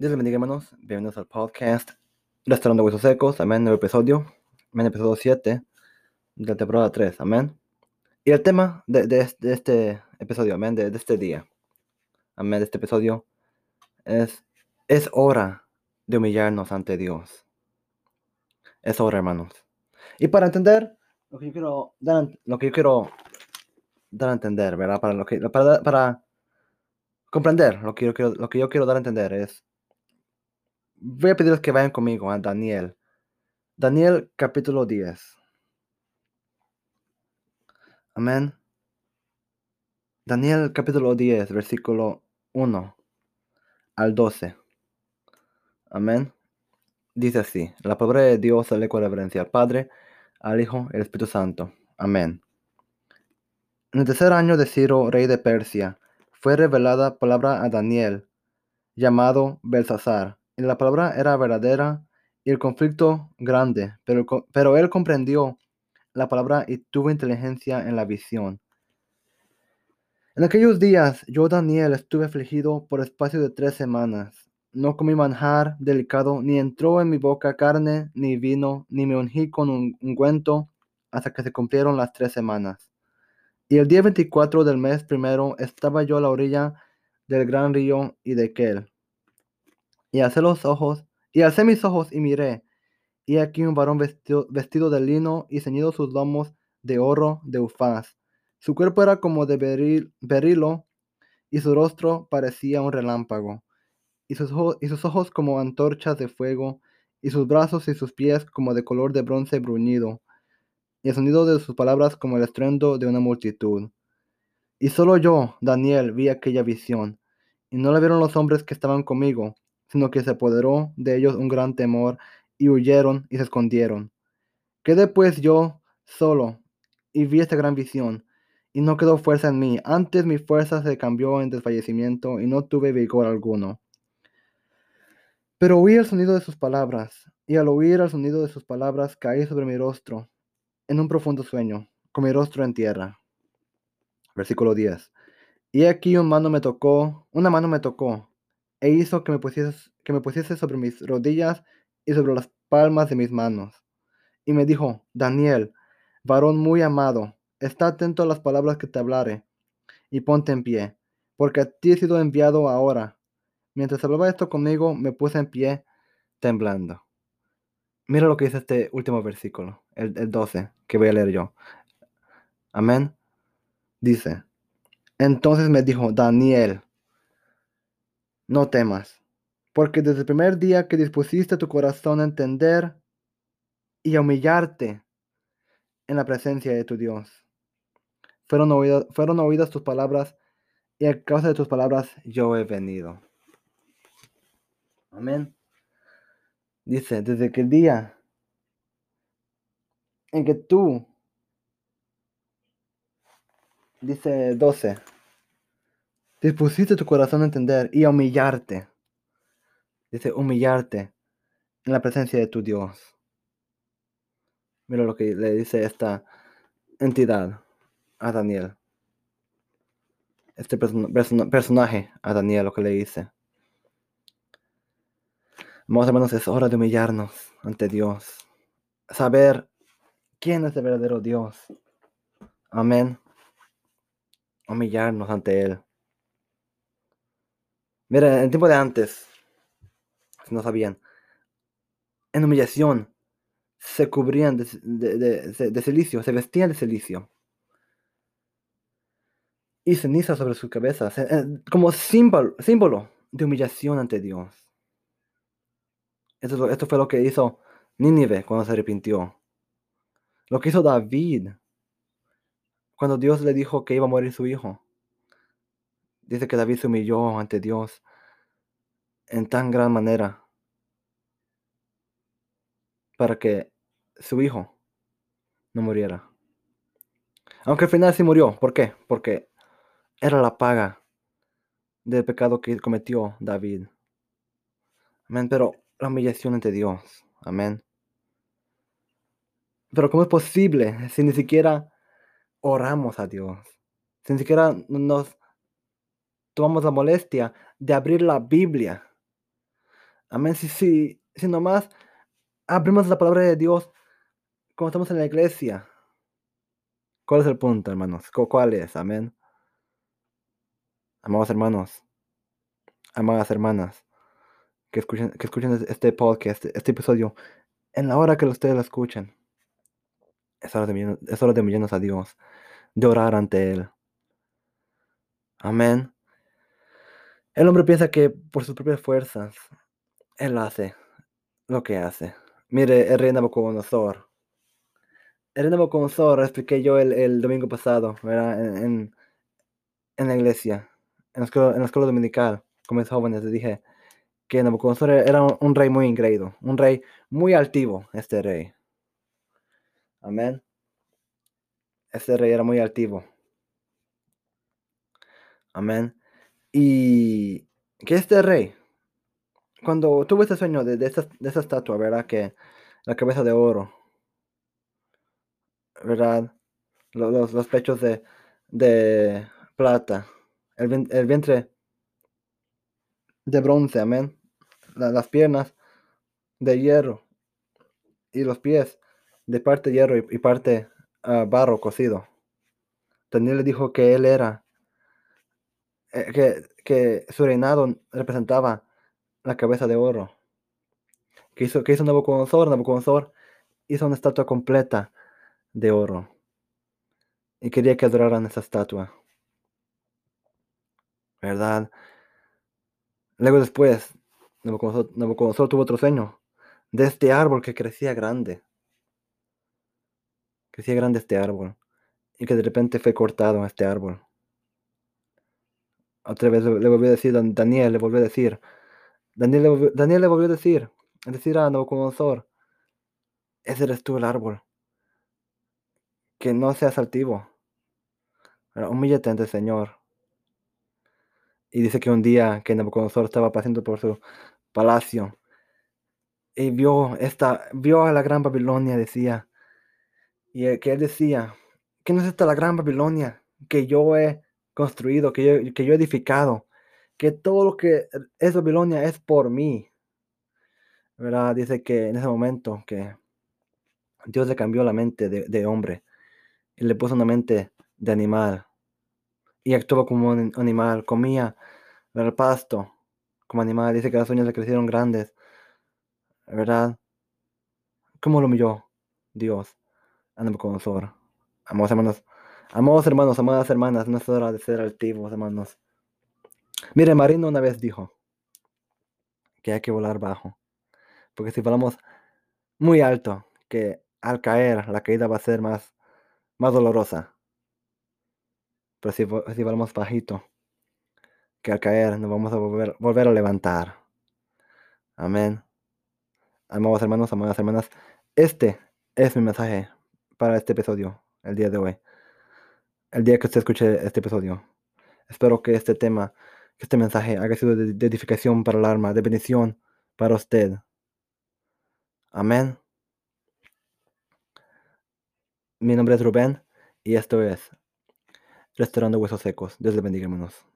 Dios les bendiga, hermanos. Bienvenidos al podcast Restaurando Huesos Secos. Amén. Nuevo episodio. Amén. Episodio 7 de la temporada 3. Amén. Y el tema de, de- este episodio, amén, de, este día, amén, de este episodio, es, es hora de humillarnos ante Dios. Es hora, hermanos. Y para entender lo que yo quiero dar, lo que yo quiero dar a entender, ¿verdad? Para, lo que, para, para comprender lo quiero, lo que yo quiero dar a entender es, voy a pedirles que vayan conmigo a Daniel. Daniel capítulo 10. Amén. Daniel capítulo 10, versículo 1 al 12. Amén. Dice así, la palabra de Dios con reverencia al Padre, al Hijo y al Espíritu Santo. Amén. En el tercer año de Ciro, rey de Persia, fue revelada palabra a Daniel, llamado Belsasar. Y la palabra era verdadera y el conflicto grande, pero, pero él comprendió la palabra y tuvo inteligencia en la visión. En aquellos días yo, Daniel, estuve afligido por espacio de tres semanas. No comí manjar delicado, ni entró en mi boca carne, ni vino, ni me ungí con un ungüento, hasta que se cumplieron las tres semanas. Y el día 24 del mes primero estaba yo a la orilla del gran río y de. Y alcé los ojos, y mis ojos y miré, y aquí un varón vestido, vestido de lino y ceñido sus lomos de oro de ufaz. Su cuerpo era como de beril- berilo, y su rostro parecía un relámpago, y sus, y sus ojos como antorchas de fuego, y sus brazos y sus pies como de color de bronce bruñido, y el sonido de sus palabras como el estruendo de una multitud. Y solo yo, Daniel, vi aquella visión, y no la vieron los hombres que estaban conmigo, sino que se apoderó de ellos un gran temor, y huyeron y se escondieron. Quedé pues yo solo, y vi esta gran visión, y no quedó fuerza en mí, antes mi fuerza se cambió en desfallecimiento, y no tuve vigor alguno. Pero oí el sonido de sus palabras, y al oír el sonido de sus palabras caí sobre mi rostro, en un profundo sueño, con mi rostro en tierra. Versículo 10. Y aquí una mano me tocó, una mano me tocó, e hizo que me pusiese, sobre mis rodillas y sobre las palmas de mis manos. Y me dijo, Daniel, varón muy amado, está atento a las palabras que te hablaré, y ponte en pie, porque a ti he sido enviado ahora. Mientras hablaba esto conmigo, me puse en pie, temblando. Mira lo que dice este último versículo, el, el 12, que voy a leer yo. Amén. Dice, entonces me dijo, Daniel, no temas, porque desde el primer día que dispusiste tu corazón a entender y a humillarte en la presencia de tu Dios, fueron oídas, fueron tus palabras y a causa de tus palabras yo he venido. Amén. Dice, desde que el día en que tú, dice 12, dispusiste tu corazón a entender y a humillarte. Dice, humillarte en la presencia de tu Dios. Mira lo que le dice esta entidad a Daniel. Este person- person- personaje a Daniel, lo que le dice. Amados hermanos, es hora de humillarnos ante Dios. Saber quién es el verdadero Dios. Amén. Humillarnos ante Él. Mira, en el tiempo de antes, si no sabían, en humillación se cubrían de, de- de- de- silicio, se vestían de silicio. Y ceniza sobre sus cabezas, eh, como símbolo, símbolo de humillación ante Dios. Esto, esto fue lo que hizo Nínive cuando se arrepintió. Lo que hizo David cuando Dios le dijo que iba a morir su hijo. Dice que David se humilló ante Dios en tan gran manera para que su hijo no muriera. Aunque al final sí murió. ¿Por qué? Porque era la paga del pecado que cometió David. Amén. Pero la humillación ante Dios. Amén. Pero ¿cómo es posible si ni siquiera oramos a Dios? Si ni siquiera nos tomamos la molestia de abrir la Biblia Amén. Si, si, si nomás abrimos la palabra de Dios cuando estamos en la iglesia. ¿Cuál es el punto, hermanos? ¿Cuál es? Amén. Amados hermanos, amadas hermanas, que escuchen, que escuchen este podcast, este, episodio, en la hora que ustedes lo escuchen. Es hora, de, es de a Dios, de orar ante Él. Amén. El hombre piensa que por sus propias fuerzas, Él hace lo que hace. Mire, el rey Nabucodonosor. El rey Nabucodonosor, expliqué yo el, domingo pasado, ¿verdad? En, en, la iglesia, en la, escuela, en la escuela dominical, con mis jóvenes, les dije que Nabucodonosor era un, un rey muy ingreído, un rey muy altivo, este rey. Amén. Este rey era muy altivo. Amén. Y que este rey, cuando tuvo este sueño de, de, esta, de esa estatua, ¿verdad? Que la cabeza de oro, ¿verdad? Los, los pechos de, de plata, el, el, vientre de bronce, amén. La, las piernas de hierro y los pies de parte hierro y, y parte uh, barro cocido. Daniel le dijo que él era, eh, que, que su reinado representaba la cabeza de oro. Que hizo, que hizo Nabucodonosor? Nabucodonosor hizo una estatua completa de oro. Y quería que adoraran esa estatua. ¿Verdad? Luego después, Nabucodonosor, Nabucodonosor tuvo otro sueño de este árbol que crecía grande. Crecía grande este árbol. Y que de repente fue cortado este árbol. Otra vez le, volvió a decir, Daniel le volvió a decir, Daniel le, Daniel le volvió a decir, a decir a Nabucodonosor, ese eres tú el árbol. Que no seas altivo. Humíllate ante el Señor. Y dice que un día que Nabucodonosor estaba pasando por su palacio y vio esta, vio a la gran Babilonia, decía, y que él decía, no es esta la gran Babilonia que yo he construido, que yo, que yo he edificado, que todo lo que es Babilonia es por mí. ¿Verdad? Dice que en ese momento que Dios le cambió la mente de, hombre y le puso una mente de animal. Y actuó como un animal, comía el pasto como animal. Dice que las uñas le crecieron grandes. ¿Verdad? ¿Cómo lo humilló Dios a Nabucodonosor? Amados hermanos, amados hermanos, amadas hermanas, no es hora de ser altivos, hermanos. Mire, Marino una vez dijo que hay que volar bajo. Porque si volamos muy alto, que al caer la caída va a ser más, más dolorosa. Pero si, si volamos bajito, que al caer nos vamos a volver, volver a levantar. Amén. Amados hermanos, amadas hermanas, este es mi mensaje para este episodio, el día de hoy. El día que usted escuche este episodio. Espero que este tema que este mensaje haya sido de, de edificación para el alma, de bendición para usted. Amén. Mi nombre es Rubén y esto es Restaurando Huesos Secos. Dios le bendiga, hermanos.